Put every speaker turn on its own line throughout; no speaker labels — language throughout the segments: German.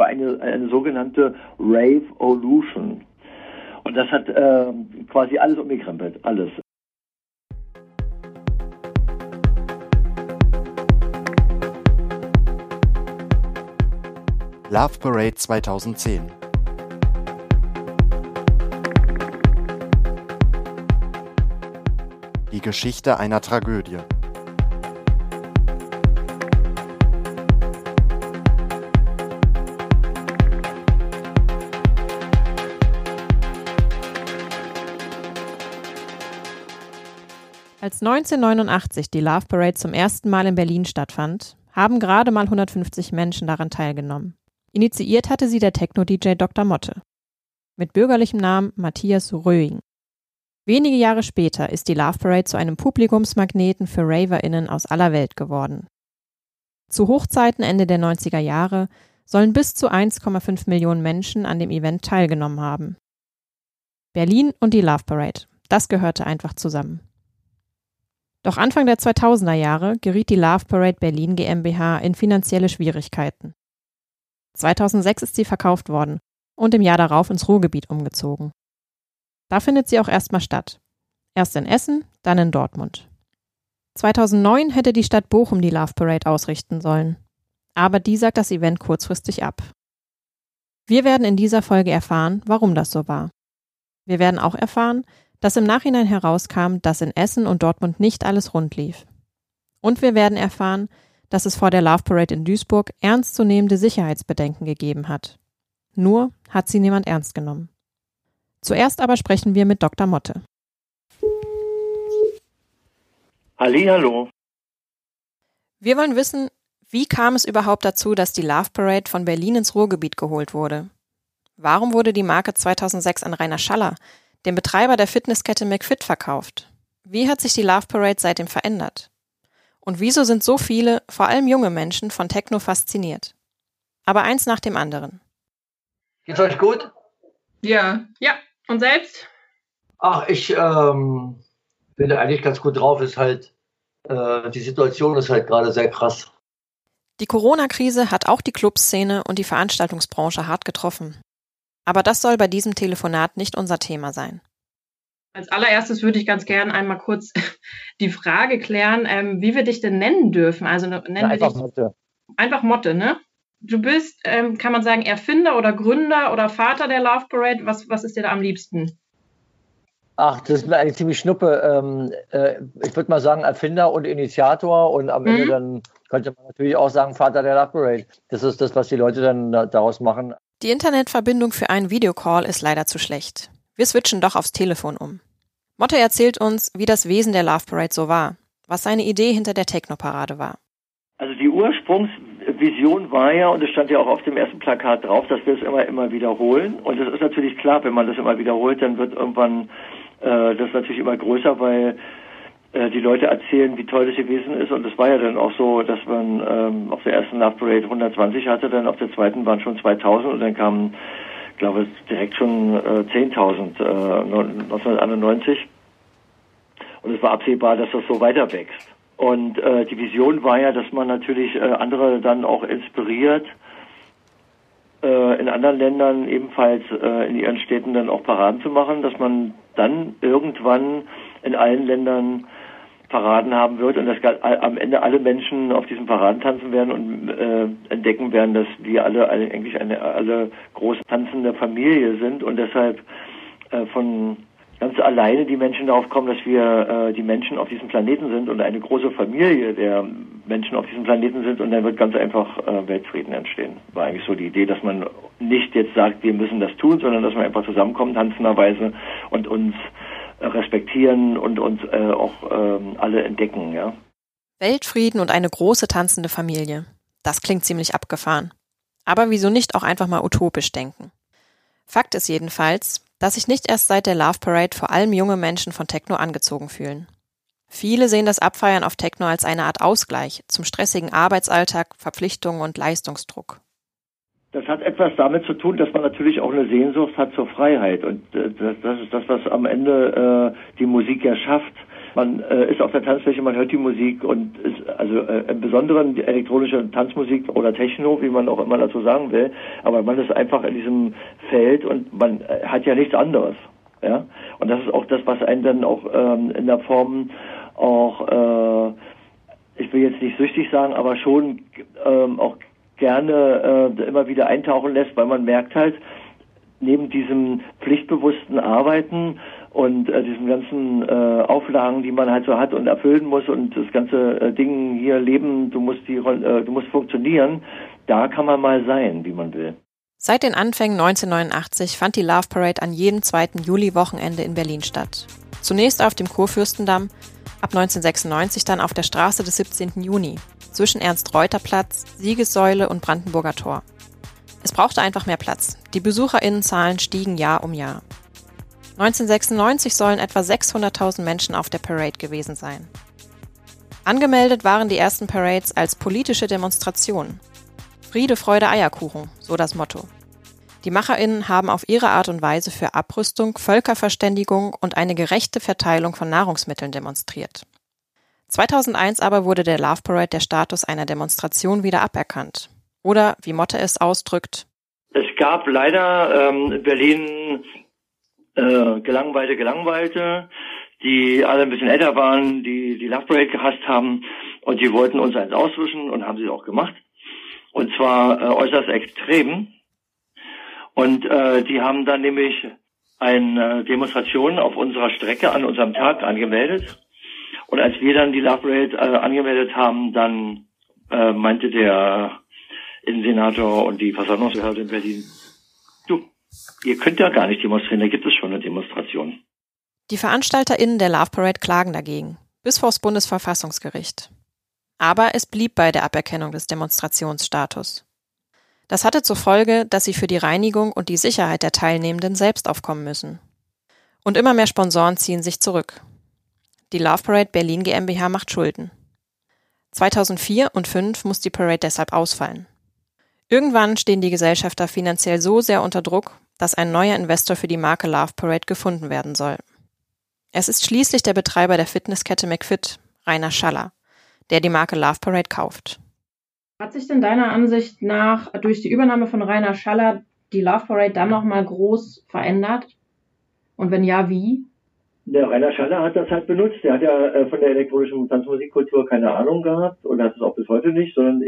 war eine, eine sogenannte Rave-Olution. Und das hat äh, quasi alles umgekrempelt, alles.
Love Parade 2010 Die Geschichte einer Tragödie.
Als 1989 die Love Parade zum ersten Mal in Berlin stattfand, haben gerade mal 150 Menschen daran teilgenommen. Initiiert hatte sie der Techno-DJ Dr. Motte. Mit bürgerlichem Namen Matthias Röing. Wenige Jahre später ist die Love Parade zu einem Publikumsmagneten für RaverInnen aus aller Welt geworden. Zu Hochzeiten Ende der 90er Jahre sollen bis zu 1,5 Millionen Menschen an dem Event teilgenommen haben. Berlin und die Love Parade, das gehörte einfach zusammen. Doch Anfang der 2000er Jahre geriet die Love Parade Berlin GmbH in finanzielle Schwierigkeiten. 2006 ist sie verkauft worden und im Jahr darauf ins Ruhrgebiet umgezogen. Da findet sie auch erstmal statt. Erst in Essen, dann in Dortmund. 2009 hätte die Stadt Bochum die Love Parade ausrichten sollen. Aber die sagt das Event kurzfristig ab. Wir werden in dieser Folge erfahren, warum das so war. Wir werden auch erfahren, dass im Nachhinein herauskam, dass in Essen und Dortmund nicht alles rund lief. Und wir werden erfahren, dass es vor der Love Parade in Duisburg ernstzunehmende Sicherheitsbedenken gegeben hat. Nur hat sie niemand ernst genommen. Zuerst aber sprechen wir mit Dr. Motte.
Hallo.
Wir wollen wissen, wie kam es überhaupt dazu, dass die Love Parade von Berlin ins Ruhrgebiet geholt wurde? Warum wurde die Marke 2006 an Rainer Schaller, dem Betreiber der Fitnesskette McFit, verkauft? Wie hat sich die Love Parade seitdem verändert? Und wieso sind so viele, vor allem junge Menschen, von Techno fasziniert? Aber eins nach dem anderen.
Geht's euch gut?
Ja, ja. Und selbst?
Ach, ich ähm, bin eigentlich ganz gut drauf. Ist halt, äh, die Situation ist halt gerade sehr krass.
Die Corona-Krise hat auch die Clubszene und die Veranstaltungsbranche hart getroffen. Aber das soll bei diesem Telefonat nicht unser Thema sein.
Als allererstes würde ich ganz gern einmal kurz die Frage klären, ähm, wie wir dich denn nennen dürfen. Also nennen ja,
einfach
wir dich
Motte.
Einfach Motte, ne? Du bist, ähm, kann man sagen, Erfinder oder Gründer oder Vater der Love Parade. Was, was ist dir da am liebsten?
Ach, das ist mir eigentlich ziemlich schnuppe. Ähm, äh, ich würde mal sagen Erfinder und Initiator und am mhm. Ende dann könnte man natürlich auch sagen Vater der Love Parade. Das ist das, was die Leute dann da, daraus machen.
Die Internetverbindung für einen Videocall ist leider zu schlecht. Wir switchen doch aufs Telefon um. Motte erzählt uns, wie das Wesen der Love Parade so war, was seine Idee hinter der Techno-Parade war.
Also die Ursprungsvision war ja, und es stand ja auch auf dem ersten Plakat drauf, dass wir es immer, immer wiederholen. Und es ist natürlich klar, wenn man das immer wiederholt, dann wird irgendwann äh, das natürlich immer größer, weil die Leute erzählen, wie toll das gewesen ist. Und es war ja dann auch so, dass man ähm, auf der ersten Love Parade 120 hatte, dann auf der zweiten waren schon 2000 und dann kamen, glaube ich, direkt schon äh, 10.000 äh, 1991. Und es war absehbar, dass das so weiter wächst. Und äh, die Vision war ja, dass man natürlich äh, andere dann auch inspiriert, äh, in anderen Ländern ebenfalls äh, in ihren Städten dann auch Paraden zu machen, dass man dann irgendwann in allen Ländern Paraden haben wird und dass am Ende alle Menschen auf diesen Paraden tanzen werden und äh, entdecken werden, dass wir alle eigentlich eine alle große tanzende Familie sind und deshalb äh, von ganz alleine die Menschen darauf kommen, dass wir äh, die Menschen auf diesem Planeten sind und eine große Familie der Menschen auf diesem Planeten sind und dann wird ganz einfach äh, Weltfrieden entstehen. War eigentlich so die Idee, dass man nicht jetzt sagt, wir müssen das tun, sondern dass wir einfach zusammenkommen, tanzenderweise und uns respektieren und uns äh, auch ähm, alle entdecken, ja.
Weltfrieden und eine große tanzende Familie. Das klingt ziemlich abgefahren. Aber wieso nicht auch einfach mal utopisch denken? Fakt ist jedenfalls, dass sich nicht erst seit der Love Parade vor allem junge Menschen von Techno angezogen fühlen. Viele sehen das Abfeiern auf Techno als eine Art Ausgleich zum stressigen Arbeitsalltag, Verpflichtungen und Leistungsdruck.
Das hat etwas damit zu tun, dass man natürlich auch eine Sehnsucht hat zur Freiheit. Und äh, das, ist das, was am Ende äh, die Musik ja schafft, Man äh, ist auf der Tanzfläche, man hört die Musik und ist, also äh, im Besonderen die elektronische Tanzmusik oder Techno, wie man auch immer dazu sagen will. Aber man ist einfach in diesem Feld und man äh, hat ja nichts anderes. Ja, und das ist auch das, was einen dann auch ähm, in der Form auch, ich will jetzt nicht süchtig sagen, aber schon ähm, auch gerne äh, immer wieder eintauchen lässt, weil man merkt halt, neben diesem pflichtbewussten Arbeiten und äh, diesen ganzen äh, Auflagen, die man halt so hat und erfüllen muss und das ganze äh, Ding hier leben, du musst die, äh, du musst funktionieren, da kann man mal sein, wie man will.
Seit den Anfängen 1989 fand die Love Parade an jedem zweiten Juli-Wochenende in Berlin statt. Zunächst auf dem Kurfürstendamm, ab 1996 dann auf der Straße des 17. Juni, zwischen Ernst-Reuter-Platz, Siegessäule und Brandenburger Tor. Es brauchte einfach mehr Platz. Die Besucherinnenzahlen stiegen Jahr um Jahr. 1996 sollen etwa 600.000 Menschen auf der Parade gewesen sein. Angemeldet waren die ersten Parades als politische Demonstrationen. Friede, Freude, Eierkuchen, so das Motto. Die Macherinnen haben auf ihre Art und Weise für Abrüstung, Völkerverständigung und eine gerechte Verteilung von Nahrungsmitteln demonstriert. 2001 aber wurde der Love Parade der Status einer Demonstration wieder aberkannt. Oder, wie Motte es ausdrückt,
es gab leider ähm, in Berlin äh, gelangweilte Gelangweilte, die alle ein bisschen älter waren, die die Love Parade gehasst haben und die wollten uns eins auswischen und haben sie auch gemacht. Und zwar äh, äußerst extrem. Und äh, die haben dann nämlich eine Demonstration auf unserer Strecke an unserem Tag angemeldet. Und als wir dann die Love Parade äh, angemeldet haben, dann äh, meinte der Innensenator und die Versammlungsbehörde in Berlin, du, ihr könnt ja gar nicht demonstrieren, da gibt es schon eine Demonstration.
Die VeranstalterInnen der Love Parade klagen dagegen, bis vors Bundesverfassungsgericht. Aber es blieb bei der Aberkennung des Demonstrationsstatus. Das hatte zur Folge, dass sie für die Reinigung und die Sicherheit der Teilnehmenden selbst aufkommen müssen. Und immer mehr Sponsoren ziehen sich zurück. Die Love Parade Berlin GmbH macht Schulden. 2004 und 2005 muss die Parade deshalb ausfallen. Irgendwann stehen die Gesellschafter finanziell so sehr unter Druck, dass ein neuer Investor für die Marke Love Parade gefunden werden soll. Es ist schließlich der Betreiber der Fitnesskette McFit, Rainer Schaller, der die Marke Love Parade kauft.
Hat sich denn deiner Ansicht nach durch die Übernahme von Rainer Schaller die Love Parade dann nochmal groß verändert? Und wenn ja, wie?
Der Rainer Schaller hat das halt benutzt. Der hat ja äh, von der elektronischen Tanzmusikkultur keine Ahnung gehabt und hat es auch bis heute nicht, sondern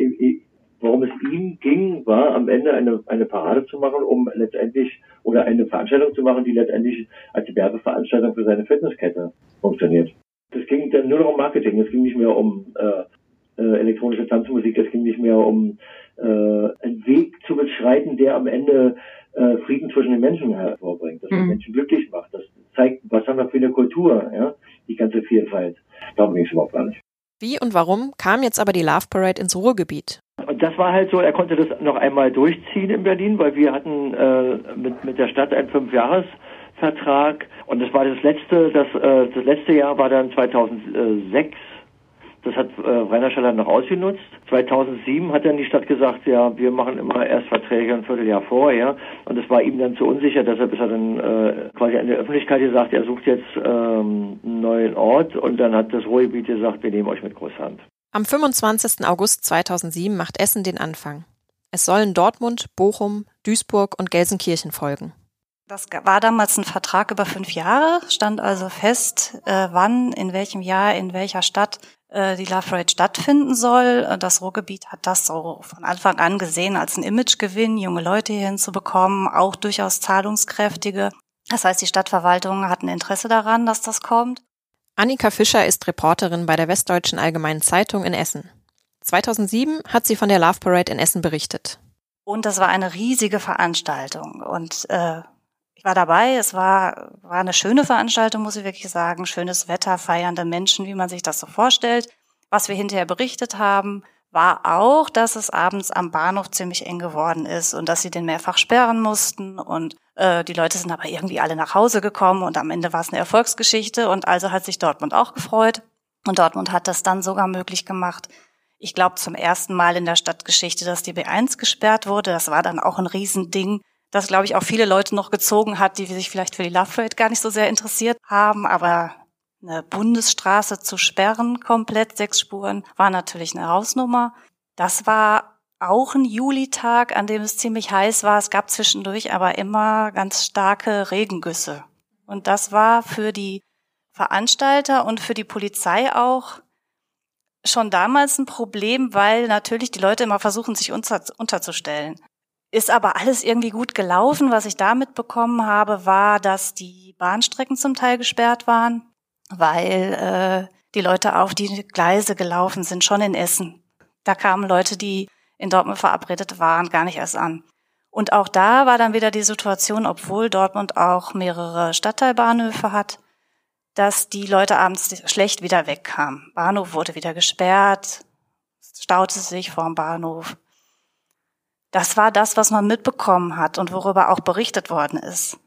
worum es ihm ging, war am Ende eine, eine Parade zu machen, um letztendlich oder eine Veranstaltung zu machen, die letztendlich als Werbeveranstaltung für seine Fitnesskette funktioniert. Es ging dann nur noch um Marketing. Es ging nicht mehr um äh, äh, elektronische Tanzmusik. Es ging nicht mehr um äh, einen Weg zu beschreiten, der am Ende äh, Frieden zwischen den Menschen hervorbringt, dass mhm. Menschen glücklich macht. Das zeigt, was haben wir für eine Kultur, ja, die ganze Vielfalt. Darum ging es überhaupt gar nicht.
Wie und warum kam jetzt aber die Love Parade ins Ruhrgebiet?
Und das war halt so, er konnte das noch einmal durchziehen in Berlin, weil wir hatten äh, mit, mit der Stadt einen Fünfjahresvertrag und das war das letzte, das, äh, das letzte Jahr war dann 2006 das hat äh, Rainer Scheller noch ausgenutzt. 2007 hat dann die Stadt gesagt, ja, wir machen immer erst Verträge ein Vierteljahr vorher. Und es war ihm dann zu unsicher, deshalb ist er dann äh, quasi an der Öffentlichkeit gesagt, er sucht jetzt ähm, einen neuen Ort. Und dann hat das Ruhrgebiet gesagt, wir nehmen euch mit Großhand.
Am 25. August 2007 macht Essen den Anfang. Es sollen Dortmund, Bochum, Duisburg und Gelsenkirchen folgen.
Das war damals ein Vertrag über fünf Jahre, stand also fest, äh, wann, in welchem Jahr, in welcher Stadt die Love Parade stattfinden soll. Äh, das Ruhrgebiet hat das so von Anfang an gesehen als ein Imagegewinn, junge Leute hier hinzubekommen, auch durchaus zahlungskräftige. Das heißt, die Stadtverwaltung hat ein Interesse daran, dass das kommt.
Annika Fischer ist Reporterin bei der Westdeutschen Allgemeinen Zeitung in Essen. 2007 hat sie von der Love Parade in Essen berichtet.
Und das war eine riesige Veranstaltung. Und äh, ich war dabei. Es war, war eine schöne Veranstaltung, muss ich wirklich sagen. Schönes Wetter, feiernde Menschen, wie man sich das so vorstellt. Was wir hinterher berichtet haben, war auch, dass es abends am Bahnhof ziemlich eng geworden ist und dass sie den mehrfach sperren mussten und äh, die Leute sind aber irgendwie alle nach Hause gekommen und am Ende war es eine Erfolgsgeschichte und also hat sich Dortmund auch gefreut und Dortmund hat das dann sogar möglich gemacht. Ich glaube zum ersten Mal in der Stadtgeschichte, dass die B1 gesperrt wurde. Das war dann auch ein Riesending das, glaube ich, auch viele Leute noch gezogen hat, die sich vielleicht für die Love Parade gar nicht so sehr interessiert haben. Aber eine Bundesstraße zu sperren, komplett sechs Spuren, war natürlich eine Hausnummer. Das war auch ein Julitag, an dem es ziemlich heiß war. Es gab zwischendurch aber immer ganz starke Regengüsse. Und das war für die Veranstalter und für die Polizei auch schon damals ein Problem, weil natürlich die Leute immer versuchen, sich unter, unterzustellen. Ist aber alles irgendwie gut gelaufen. Was ich da mitbekommen habe, war, dass die Bahnstrecken zum Teil gesperrt waren, weil äh, die Leute auf die Gleise gelaufen sind, schon in Essen. Da kamen Leute, die in Dortmund verabredet waren, gar nicht erst an. Und auch da war dann wieder die Situation, obwohl Dortmund auch mehrere Stadtteilbahnhöfe hat, dass die Leute abends schlecht wieder wegkamen. Bahnhof wurde wieder gesperrt, staute sich vorm Bahnhof. Das war das, was man mitbekommen hat und worüber auch berichtet worden ist.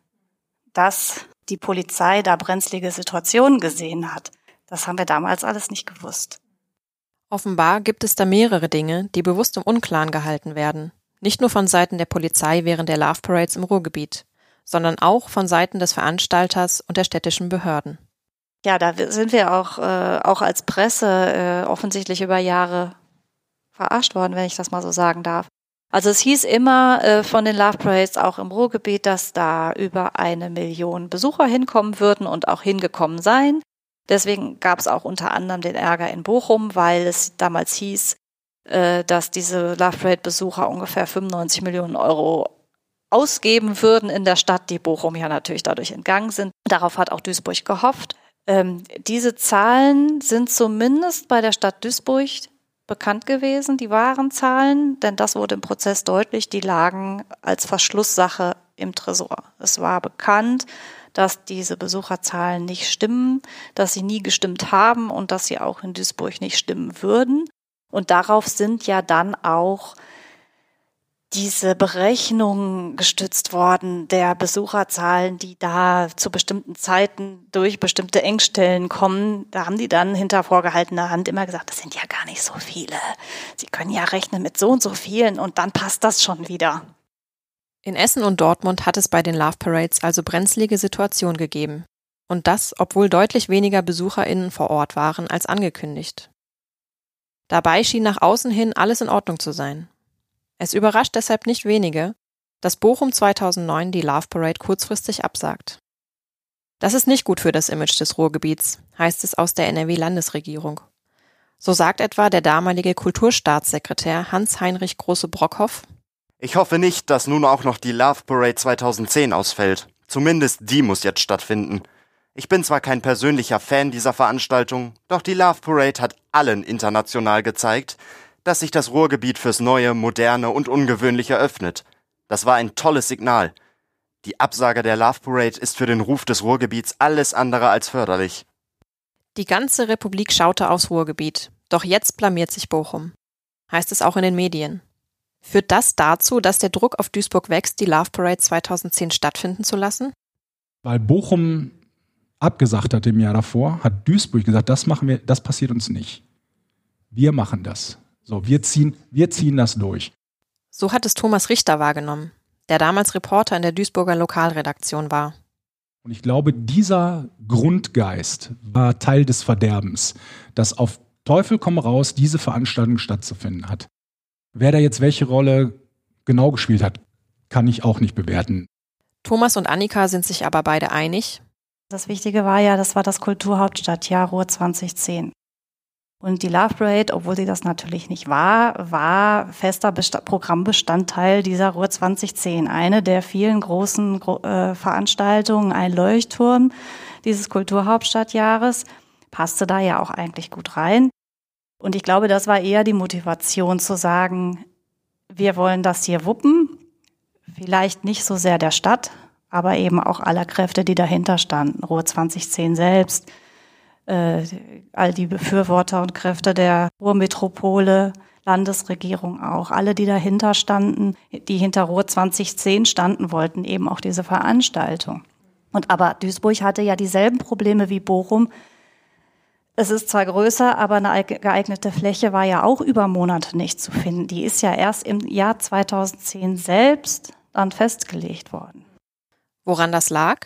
Dass die Polizei da brenzlige Situationen gesehen hat, das haben wir damals alles nicht gewusst.
Offenbar gibt es da mehrere Dinge, die bewusst im Unklaren gehalten werden. Nicht nur von Seiten der Polizei während der Love Parades im Ruhrgebiet, sondern auch von Seiten des Veranstalters und der städtischen Behörden.
Ja, da sind wir auch, äh, auch als Presse äh, offensichtlich über Jahre verarscht worden, wenn ich das mal so sagen darf. Also es hieß immer äh, von den Love Parades auch im Ruhrgebiet, dass da über eine Million Besucher hinkommen würden und auch hingekommen seien. Deswegen gab es auch unter anderem den Ärger in Bochum, weil es damals hieß, äh, dass diese Love Parade Besucher ungefähr 95 Millionen Euro ausgeben würden in der Stadt, die Bochum ja natürlich dadurch entgangen sind. Darauf hat auch Duisburg gehofft. Ähm, diese Zahlen sind zumindest bei der Stadt Duisburg bekannt gewesen, die wahren Zahlen, denn das wurde im Prozess deutlich, die lagen als Verschlusssache im Tresor. Es war bekannt, dass diese Besucherzahlen nicht stimmen, dass sie nie gestimmt haben und dass sie auch in Duisburg nicht stimmen würden. Und darauf sind ja dann auch diese Berechnungen gestützt worden der Besucherzahlen, die da zu bestimmten Zeiten durch bestimmte Engstellen kommen. Da haben die dann hinter vorgehaltener Hand immer gesagt, das sind ja gar nicht so viele. Sie können ja rechnen mit so und so vielen und dann passt das schon wieder.
In Essen und Dortmund hat es bei den Love Parades also brenzlige Situationen gegeben. Und das, obwohl deutlich weniger BesucherInnen vor Ort waren als angekündigt. Dabei schien nach außen hin alles in Ordnung zu sein. Es überrascht deshalb nicht wenige, dass Bochum 2009 die Love Parade kurzfristig absagt. Das ist nicht gut für das Image des Ruhrgebiets, heißt es aus der NRW-Landesregierung. So sagt etwa der damalige Kulturstaatssekretär Hans-Heinrich Große-Brockhoff.
Ich hoffe nicht, dass nun auch noch die Love Parade 2010 ausfällt. Zumindest die muss jetzt stattfinden. Ich bin zwar kein persönlicher Fan dieser Veranstaltung, doch die Love Parade hat allen international gezeigt, dass sich das Ruhrgebiet fürs Neue, Moderne und Ungewöhnliche öffnet. Das war ein tolles Signal. Die Absage der Love Parade ist für den Ruf des Ruhrgebiets alles andere als förderlich.
Die ganze Republik schaute aufs Ruhrgebiet. Doch jetzt blamiert sich Bochum. Heißt es auch in den Medien. Führt das dazu, dass der Druck auf Duisburg wächst, die Love Parade 2010 stattfinden zu lassen?
Weil Bochum abgesagt hat im Jahr davor, hat Duisburg gesagt, das machen wir, das passiert uns nicht. Wir machen das. So, wir ziehen, wir ziehen das durch.
So hat es Thomas Richter wahrgenommen, der damals Reporter in der Duisburger Lokalredaktion war.
Und ich glaube, dieser Grundgeist war Teil des Verderbens, dass auf Teufel komm raus diese Veranstaltung stattzufinden hat. Wer da jetzt welche Rolle genau gespielt hat, kann ich auch nicht bewerten.
Thomas und Annika sind sich aber beide einig.
Das Wichtige war ja, das war das Kulturhauptstadtjahr Ruhr 2010. Und die Love Parade, obwohl sie das natürlich nicht war, war fester Besta Programmbestandteil dieser Ruhr 2010. Eine der vielen großen äh, Veranstaltungen, ein Leuchtturm dieses Kulturhauptstadtjahres, passte da ja auch eigentlich gut rein. Und ich glaube, das war eher die Motivation zu sagen, wir wollen das hier wuppen. Vielleicht nicht so sehr der Stadt, aber eben auch aller Kräfte, die dahinter standen. Ruhr 2010 selbst, äh, all die Befürworter und Kräfte der Ruhrmetropole, Landesregierung auch, alle, die dahinter standen, die hinter Ruhr 2010 standen, wollten eben auch diese Veranstaltung. Und aber Duisburg hatte ja dieselben Probleme wie Bochum. Es ist zwar größer, aber eine geeignete Fläche war ja auch über Monate nicht zu finden. Die ist ja erst im Jahr 2010 selbst dann festgelegt worden.
Woran das lag?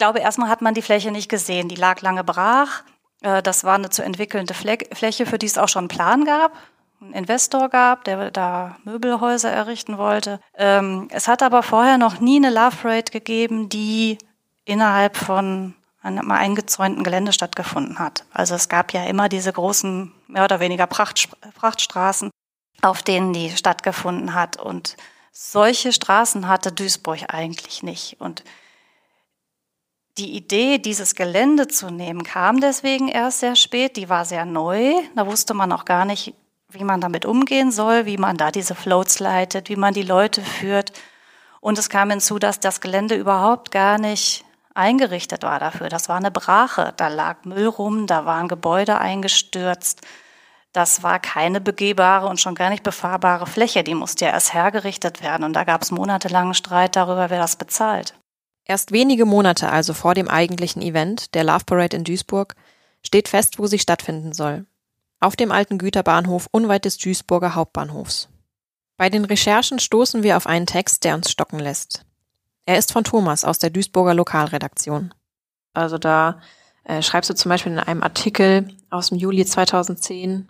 Glaube, erstmal hat man die Fläche nicht gesehen. Die lag lange brach. Äh, das war eine zu entwickelnde Fläche, für die es auch schon einen Plan gab einen Investor gab, der da Möbelhäuser errichten wollte. Ähm, es hat aber vorher noch nie eine Love Parade gegeben, die innerhalb von einem eingezäunten Gelände stattgefunden hat. Also es gab ja immer diese großen, mehr oder weniger Pracht, Prachtstraßen, auf denen die stattgefunden hat. Und solche Straßen hatte Duisburg eigentlich nicht. Und die Idee, dieses Gelände zu nehmen, kam deswegen erst sehr spät. Die war sehr neu. Da wusste man auch gar nicht, wie man damit umgehen soll, wie man da diese Floats leitet, wie man die Leute führt. Und es kam hinzu, dass das Gelände überhaupt gar nicht eingerichtet war dafür. Das war eine Brache. Da lag Müll rum, da waren Gebäude eingestürzt. Das war keine begehbare und schon gar nicht befahrbare Fläche. Die musste ja erst hergerichtet werden. Und da gab es monatelangen Streit darüber, wer das bezahlt.
Erst wenige Monate also vor dem eigentlichen Event, der Love Parade in Duisburg, steht fest, wo sie stattfinden soll. Auf dem alten Güterbahnhof unweit des Duisburger Hauptbahnhofs. Bei den Recherchen stoßen wir auf einen Text, der uns stocken lässt. Er ist von Thomas aus der Duisburger Lokalredaktion. Also da äh, schreibst du zum Beispiel in einem Artikel aus dem Juli 2010,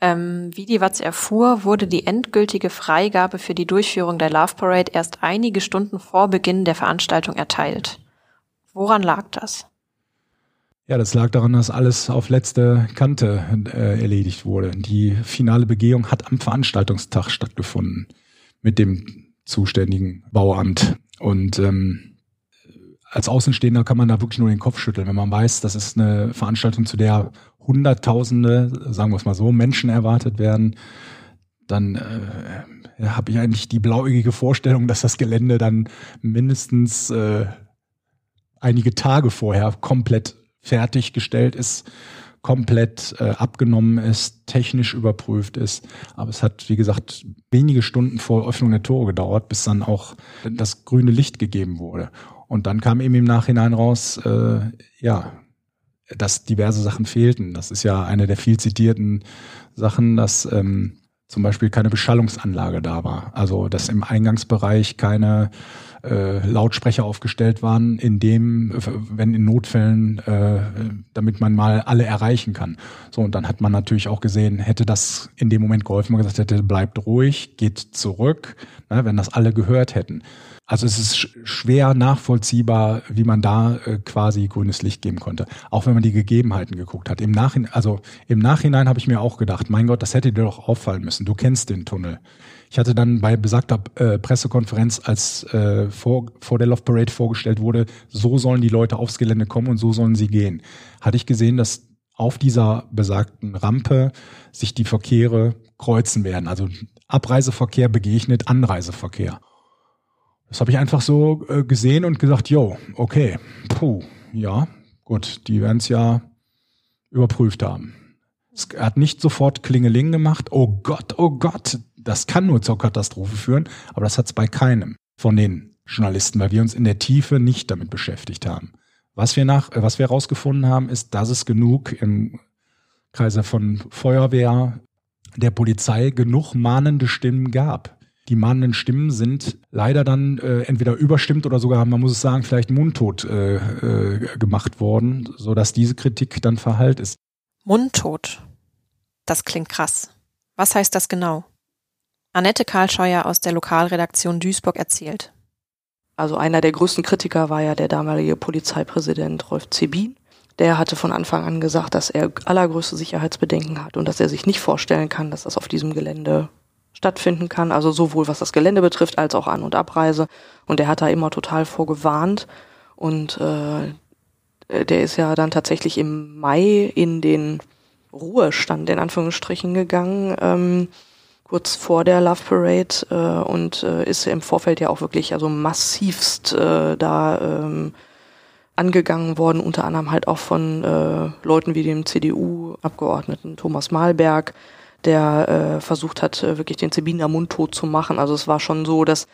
ähm, wie die Watz erfuhr, wurde die endgültige Freigabe für die Durchführung der Love Parade erst einige Stunden vor Beginn der Veranstaltung erteilt. Woran lag das?
Ja, das lag daran, dass alles auf letzte Kante äh, erledigt wurde. Die finale Begehung hat am Veranstaltungstag stattgefunden mit dem zuständigen Bauamt. Und ähm, als Außenstehender kann man da wirklich nur den Kopf schütteln, wenn man weiß, das ist eine Veranstaltung, zu der Hunderttausende, sagen wir es mal so, Menschen erwartet werden, dann äh, habe ich eigentlich die blauäugige Vorstellung, dass das Gelände dann mindestens äh, einige Tage vorher komplett fertiggestellt ist, komplett äh, abgenommen ist, technisch überprüft ist. Aber es hat, wie gesagt, wenige Stunden vor Öffnung der Tore gedauert, bis dann auch das grüne Licht gegeben wurde. Und dann kam eben im Nachhinein raus, äh, ja, dass diverse Sachen fehlten. Das ist ja eine der viel zitierten Sachen, dass ähm, zum Beispiel keine Beschallungsanlage da war. Also dass im Eingangsbereich keine äh, Lautsprecher aufgestellt waren, in dem, wenn in Notfällen, äh, damit man mal alle erreichen kann. So, und dann hat man natürlich auch gesehen, hätte das in dem Moment geholfen, man gesagt hätte, bleibt ruhig, geht zurück, ne, wenn das alle gehört hätten. Also es ist schwer nachvollziehbar, wie man da äh, quasi grünes Licht geben konnte. Auch wenn man die Gegebenheiten geguckt hat. Im Nachhinein, also im Nachhinein habe ich mir auch gedacht, mein Gott, das hätte dir doch auffallen müssen. Du kennst den Tunnel. Ich hatte dann bei besagter äh, Pressekonferenz, als äh, vor, vor der Love Parade vorgestellt wurde, so sollen die Leute aufs Gelände kommen und so sollen sie gehen, hatte ich gesehen, dass auf dieser besagten Rampe sich die Verkehre kreuzen werden. Also Abreiseverkehr begegnet Anreiseverkehr. Das habe ich einfach so äh, gesehen und gesagt, yo, okay, puh, ja, gut, die werden es ja überprüft haben. Es hat nicht sofort Klingeling gemacht, oh Gott, oh Gott, das kann nur zur Katastrophe führen, aber das hat es bei keinem von den Journalisten, weil wir uns in der Tiefe nicht damit beschäftigt haben. Was wir nach, äh, was wir herausgefunden haben, ist, dass es genug im Kreise von Feuerwehr, der Polizei genug mahnende Stimmen gab. Die mahnenden Stimmen sind leider dann äh, entweder überstimmt oder sogar, man muss es sagen, vielleicht mundtot äh, äh, gemacht worden, so dass diese Kritik dann verhallt ist.
Mundtot. Das klingt krass. Was heißt das genau? Annette Karlscheuer aus der Lokalredaktion Duisburg erzählt.
Also einer der größten Kritiker war ja der damalige Polizeipräsident Rolf Zebin. Der hatte von Anfang an gesagt, dass er allergrößte Sicherheitsbedenken hat und dass er sich nicht vorstellen kann, dass das auf diesem Gelände stattfinden kann. Also sowohl was das Gelände betrifft als auch An- und Abreise. Und er hat da immer total vorgewarnt. Und äh, der ist ja dann tatsächlich im Mai in den Ruhestand in Anführungsstrichen gegangen. Ähm, kurz vor der Love Parade äh, und äh, ist im Vorfeld ja auch wirklich also massivst äh, da ähm, angegangen worden, unter anderem halt auch von äh, Leuten wie dem CDU-Abgeordneten Thomas Malberg, der äh, versucht hat, äh, wirklich den Zebiner mundtot zu machen. Also es war schon so, dass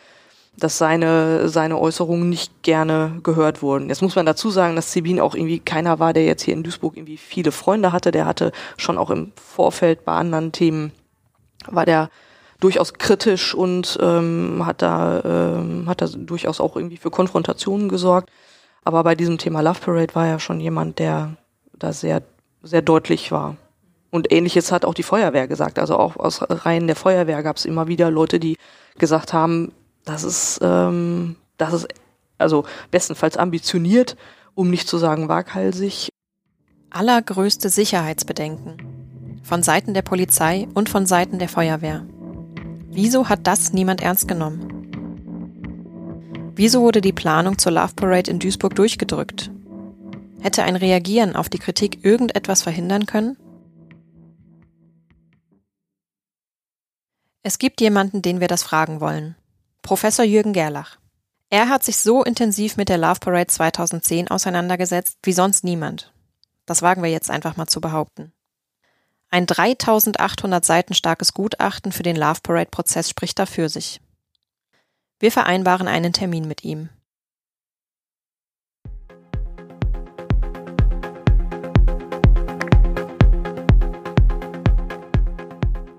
dass seine, seine Äußerungen nicht gerne gehört wurden. Jetzt muss man dazu sagen, dass Zebin auch irgendwie keiner war, der jetzt hier in Duisburg irgendwie viele Freunde hatte. Der hatte schon auch im Vorfeld bei anderen Themen war der durchaus kritisch und ähm, hat da ähm, hat da durchaus auch irgendwie für Konfrontationen gesorgt. Aber bei diesem Thema Love Parade war ja schon jemand, der da sehr, sehr deutlich war. Und ähnliches hat auch die Feuerwehr gesagt. Also auch aus Reihen der Feuerwehr gab es immer wieder Leute, die gesagt haben, das ist, ähm, das ist also bestenfalls ambitioniert, um nicht zu sagen waghalsig.
Allergrößte Sicherheitsbedenken. Von Seiten der Polizei und von Seiten der Feuerwehr. Wieso hat das niemand ernst genommen? Wieso wurde die Planung zur Love Parade in Duisburg durchgedrückt? Hätte ein Reagieren auf die Kritik irgendetwas verhindern können? Es gibt jemanden, den wir das fragen wollen. Professor Jürgen Gerlach. Er hat sich so intensiv mit der Love Parade 2010 auseinandergesetzt wie sonst niemand. Das wagen wir jetzt einfach mal zu behaupten. Ein 3800 Seiten starkes Gutachten für den Love Parade Prozess spricht dafür sich. Wir vereinbaren einen Termin mit ihm.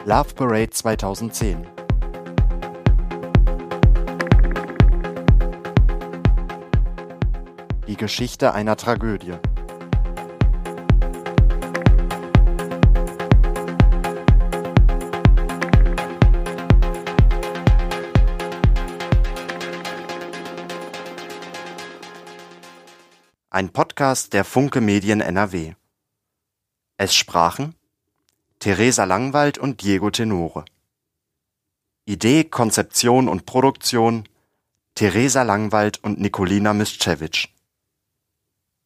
Love Parade 2010 Die Geschichte einer Tragödie. Ein Podcast der Funke Medien NRW. Es sprachen Theresa Langwald und Diego Tenore. Idee, Konzeption und Produktion Theresa Langwald und Nikolina Mischewitsch.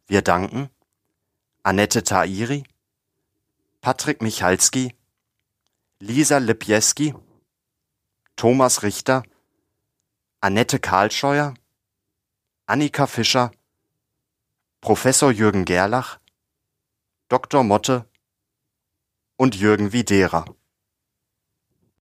Wir danken Annette Tairi, Patrick Michalski, Lisa Lipjeski, Thomas Richter, Annette Karlscheuer, Annika Fischer, Professor Jürgen Gerlach, Dr. Motte und Jürgen Widera.